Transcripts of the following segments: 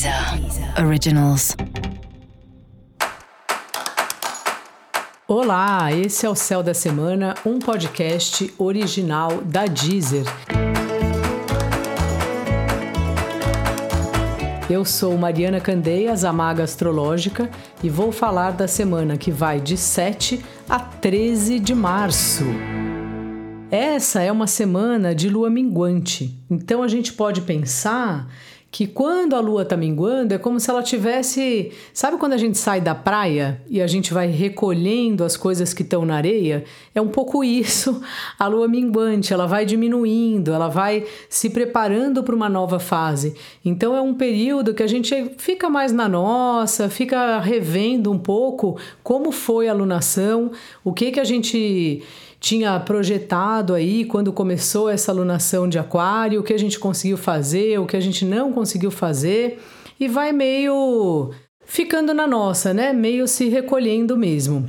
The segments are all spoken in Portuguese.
Deezer Originals. Olá, esse é o Céu da Semana, um podcast original da Deezer. Eu sou Mariana Candeias, a maga astrológica, e vou falar da semana que vai de 7 a 13 de março. Essa é uma semana de lua minguante, então a gente pode pensar que quando a lua está minguando é como se ela tivesse. Sabe quando a gente sai da praia e a gente vai recolhendo as coisas que estão na areia? É um pouco isso a lua minguante, ela vai diminuindo, ela vai se preparando para uma nova fase. Então é um período que a gente fica mais na nossa, fica revendo um pouco como foi a lunação, o que que a gente tinha projetado aí quando começou essa alunação de aquário, o que a gente conseguiu fazer, o que a gente não conseguiu fazer, e vai meio ficando na nossa, né? Meio se recolhendo mesmo.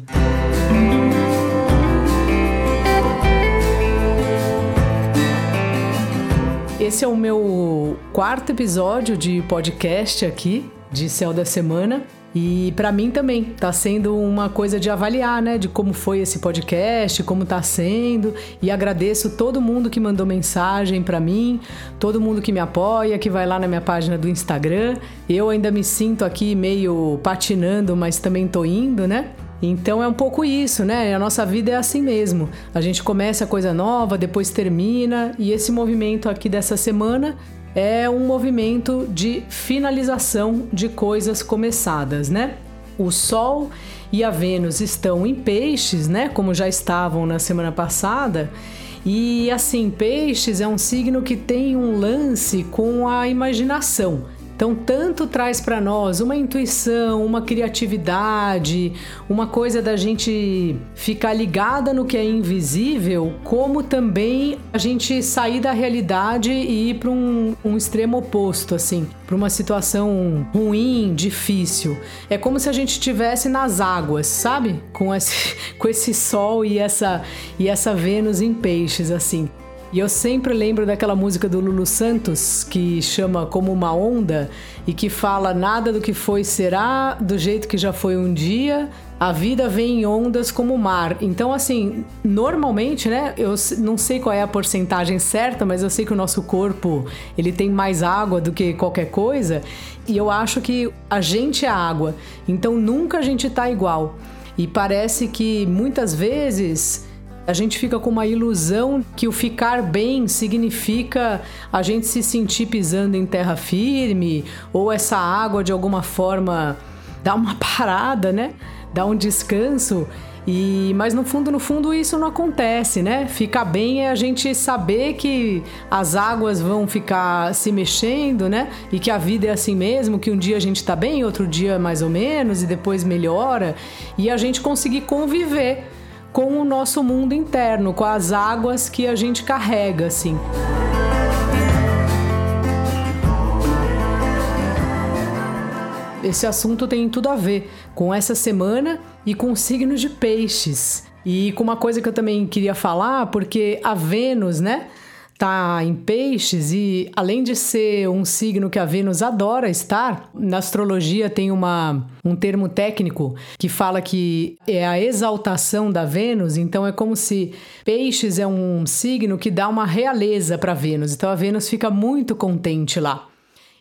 Esse é o meu quarto episódio de podcast aqui, de Céu da Semana. E para mim também tá sendo uma coisa de avaliar, né, de como foi esse podcast, como tá sendo, e agradeço todo mundo que mandou mensagem para mim, todo mundo que me apoia, que vai lá na minha página do Instagram. Eu ainda me sinto aqui meio patinando, mas também tô indo, né? Então é um pouco isso, né? A nossa vida é assim mesmo. A gente começa coisa nova, depois termina, e esse movimento aqui dessa semana é um movimento de finalização de coisas começadas, né? O Sol e a Vênus estão em peixes, né? Como já estavam na semana passada. E assim, peixes é um signo que tem um lance com a imaginação. Então, tanto traz para nós uma intuição, uma criatividade, uma coisa da gente ficar ligada no que é invisível, como também a gente sair da realidade e ir para um, um extremo oposto, assim, para uma situação ruim, difícil. É como se a gente estivesse nas águas, sabe? Com esse, com esse sol e essa, e essa Vênus em peixes, assim. E eu sempre lembro daquela música do Lulu Santos que chama Como uma Onda e que fala nada do que foi será, do jeito que já foi um dia, a vida vem em ondas como o mar. Então, assim, normalmente, né? Eu não sei qual é a porcentagem certa, mas eu sei que o nosso corpo ele tem mais água do que qualquer coisa. E eu acho que a gente é água. Então nunca a gente tá igual. E parece que muitas vezes a gente fica com uma ilusão que o ficar bem significa a gente se sentir pisando em terra firme ou essa água de alguma forma dar uma parada, né? Dar um descanso. E mas no fundo, no fundo isso não acontece, né? Ficar bem é a gente saber que as águas vão ficar se mexendo, né? E que a vida é assim mesmo, que um dia a gente tá bem, outro dia mais ou menos e depois melhora, e a gente conseguir conviver com o nosso mundo interno, com as águas que a gente carrega, assim. Esse assunto tem tudo a ver com essa semana e com o signo de peixes. E com uma coisa que eu também queria falar, porque a Vênus, né? Está em peixes e além de ser um signo que a Vênus adora estar, na astrologia tem uma, um termo técnico que fala que é a exaltação da Vênus, então é como se peixes é um signo que dá uma realeza para Vênus. Então a Vênus fica muito contente lá.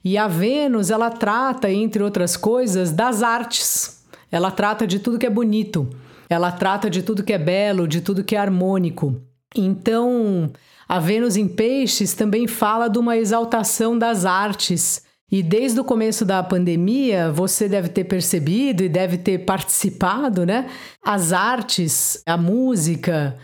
E a Vênus, ela trata, entre outras coisas, das artes. Ela trata de tudo que é bonito. Ela trata de tudo que é belo, de tudo que é harmônico. Então, a Vênus em Peixes também fala de uma exaltação das artes. E desde o começo da pandemia, você deve ter percebido e deve ter participado, né? As artes, a música,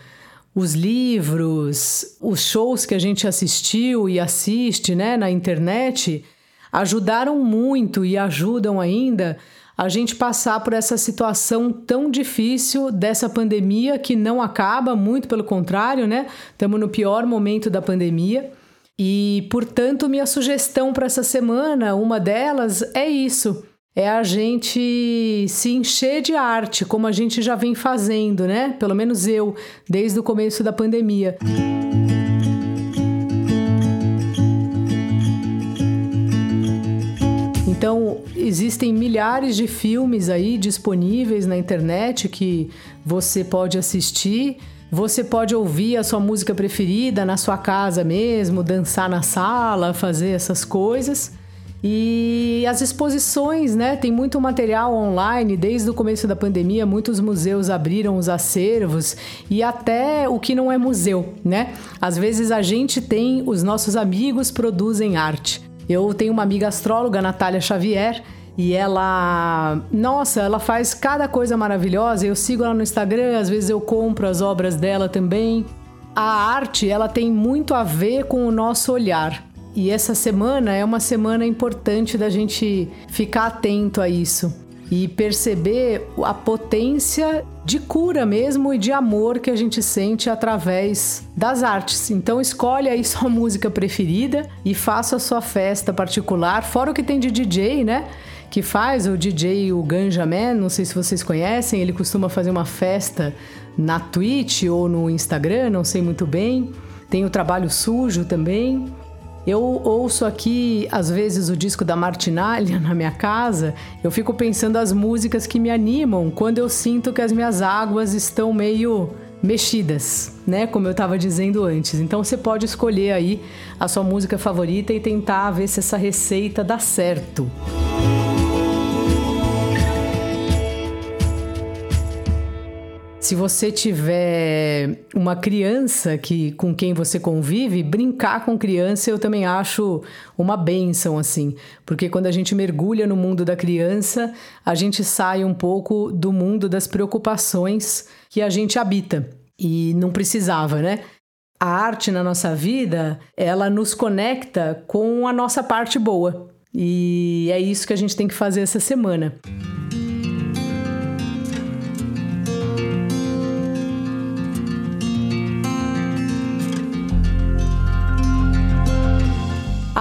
os livros, os shows que a gente assistiu e assiste, né, na internet, ajudaram muito e ajudam ainda a gente passar por essa situação tão difícil dessa pandemia que não acaba, muito pelo contrário, né? Estamos no pior momento da pandemia. E, portanto, minha sugestão para essa semana, uma delas é isso: é a gente se encher de arte, como a gente já vem fazendo, né? Pelo menos eu, desde o começo da pandemia. Então, existem milhares de filmes aí disponíveis na internet que você pode assistir. Você pode ouvir a sua música preferida na sua casa mesmo, dançar na sala, fazer essas coisas. E as exposições, né? Tem muito material online desde o começo da pandemia. Muitos museus abriram os acervos e até o que não é museu, né? Às vezes a gente tem, os nossos amigos produzem arte. Eu tenho uma amiga astróloga, Natália Xavier, e ela, nossa, ela faz cada coisa maravilhosa. Eu sigo ela no Instagram, às vezes eu compro as obras dela também. A arte, ela tem muito a ver com o nosso olhar. E essa semana é uma semana importante da gente ficar atento a isso e perceber a potência de cura mesmo e de amor que a gente sente através das artes. Então escolhe aí sua música preferida e faça a sua festa particular, fora o que tem de DJ, né? Que faz o DJ o Ganja Man, não sei se vocês conhecem, ele costuma fazer uma festa na Twitch ou no Instagram, não sei muito bem. Tem o trabalho sujo também. Eu ouço aqui, às vezes, o disco da Martinalha na minha casa, eu fico pensando as músicas que me animam quando eu sinto que as minhas águas estão meio mexidas, né? Como eu estava dizendo antes. Então você pode escolher aí a sua música favorita e tentar ver se essa receita dá certo. Se você tiver uma criança que com quem você convive, brincar com criança eu também acho uma benção assim, porque quando a gente mergulha no mundo da criança, a gente sai um pouco do mundo das preocupações que a gente habita e não precisava, né? A arte na nossa vida, ela nos conecta com a nossa parte boa. E é isso que a gente tem que fazer essa semana.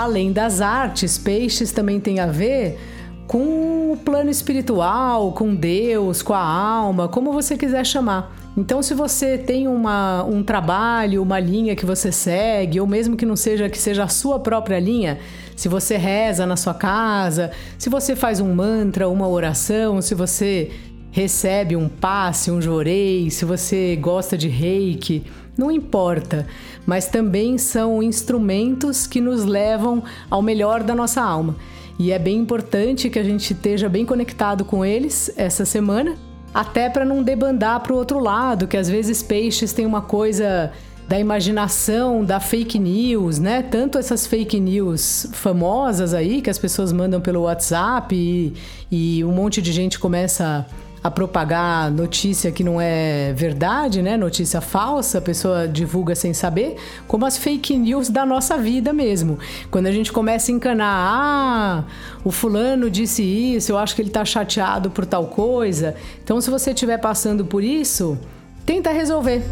Além das artes, peixes também tem a ver com o plano espiritual, com Deus, com a alma, como você quiser chamar. Então, se você tem uma, um trabalho, uma linha que você segue, ou mesmo que não seja que seja a sua própria linha, se você reza na sua casa, se você faz um mantra, uma oração, se você recebe um passe, um jorei, se você gosta de reiki, não importa, mas também são instrumentos que nos levam ao melhor da nossa alma. E é bem importante que a gente esteja bem conectado com eles essa semana, até para não debandar para o outro lado, que às vezes peixes têm uma coisa da imaginação, da fake news, né? Tanto essas fake news famosas aí que as pessoas mandam pelo WhatsApp e, e um monte de gente começa a propagar notícia que não é verdade, né? Notícia falsa, a pessoa divulga sem saber, como as fake news da nossa vida mesmo. Quando a gente começa a encanar, ah, o fulano disse isso, eu acho que ele tá chateado por tal coisa. Então, se você estiver passando por isso, tenta resolver.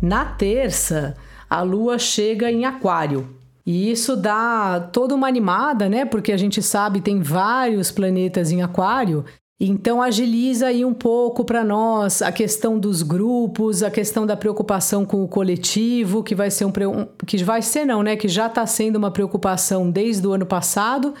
Na terça, a lua chega em Aquário. E isso dá toda uma animada, né? Porque a gente sabe tem vários planetas em Aquário. Então agiliza aí um pouco para nós a questão dos grupos, a questão da preocupação com o coletivo, que vai ser um, que vai ser não, né? Que já está sendo uma preocupação desde o ano passado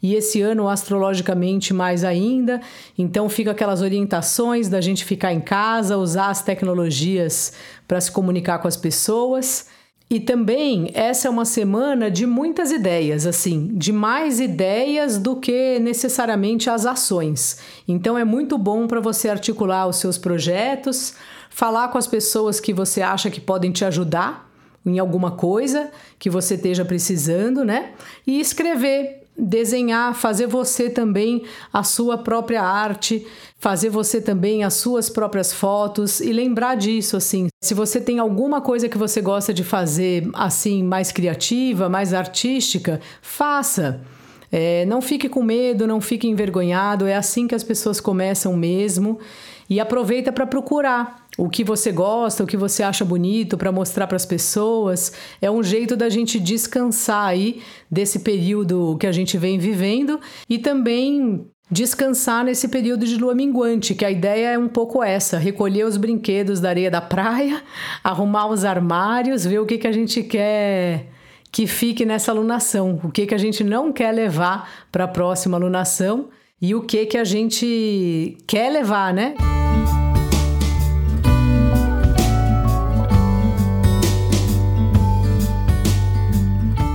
e esse ano astrologicamente mais ainda. Então fica aquelas orientações da gente ficar em casa, usar as tecnologias para se comunicar com as pessoas. E também essa é uma semana de muitas ideias, assim, de mais ideias do que necessariamente as ações. Então é muito bom para você articular os seus projetos, falar com as pessoas que você acha que podem te ajudar em alguma coisa que você esteja precisando, né? E escrever desenhar, fazer você também a sua própria arte, fazer você também as suas próprias fotos e lembrar disso assim. Se você tem alguma coisa que você gosta de fazer assim mais criativa, mais artística, faça. É, não fique com medo, não fique envergonhado. É assim que as pessoas começam mesmo. E aproveita para procurar o que você gosta, o que você acha bonito para mostrar para as pessoas. É um jeito da gente descansar aí desse período que a gente vem vivendo e também descansar nesse período de lua minguante, que a ideia é um pouco essa: recolher os brinquedos da areia da praia, arrumar os armários, ver o que, que a gente quer que fique nessa alunação, o que, que a gente não quer levar para a próxima alunação e o que, que a gente quer levar, né?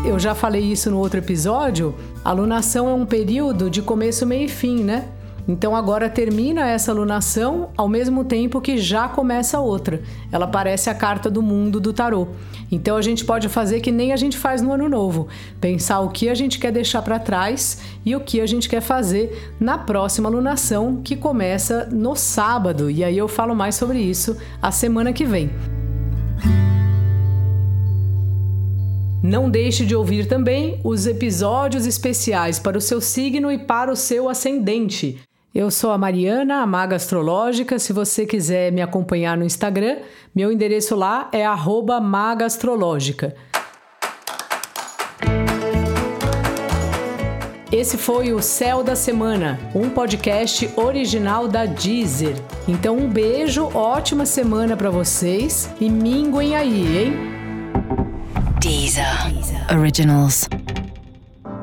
Eu já falei isso no outro episódio. A lunação é um período de começo, meio e fim, né? Então agora termina essa lunação ao mesmo tempo que já começa outra. Ela parece a carta do mundo do tarô. Então a gente pode fazer que nem a gente faz no ano novo, pensar o que a gente quer deixar para trás e o que a gente quer fazer na próxima lunação que começa no sábado. E aí eu falo mais sobre isso a semana que vem. Não deixe de ouvir também os episódios especiais para o seu signo e para o seu ascendente. Eu sou a Mariana, a Maga Astrológica. Se você quiser me acompanhar no Instagram, meu endereço lá é @magastrológica. Esse foi o Céu da Semana, um podcast original da Deezer. Então um beijo, ótima semana para vocês e minguem aí, hein? Deezer. Originals.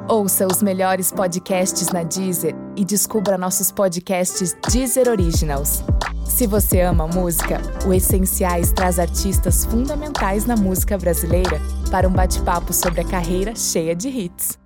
Ouça os melhores podcasts na Deezer e descubra nossos podcasts Deezer Originals. Se você ama música, o Essenciais traz artistas fundamentais na música brasileira para um bate-papo sobre a carreira cheia de hits.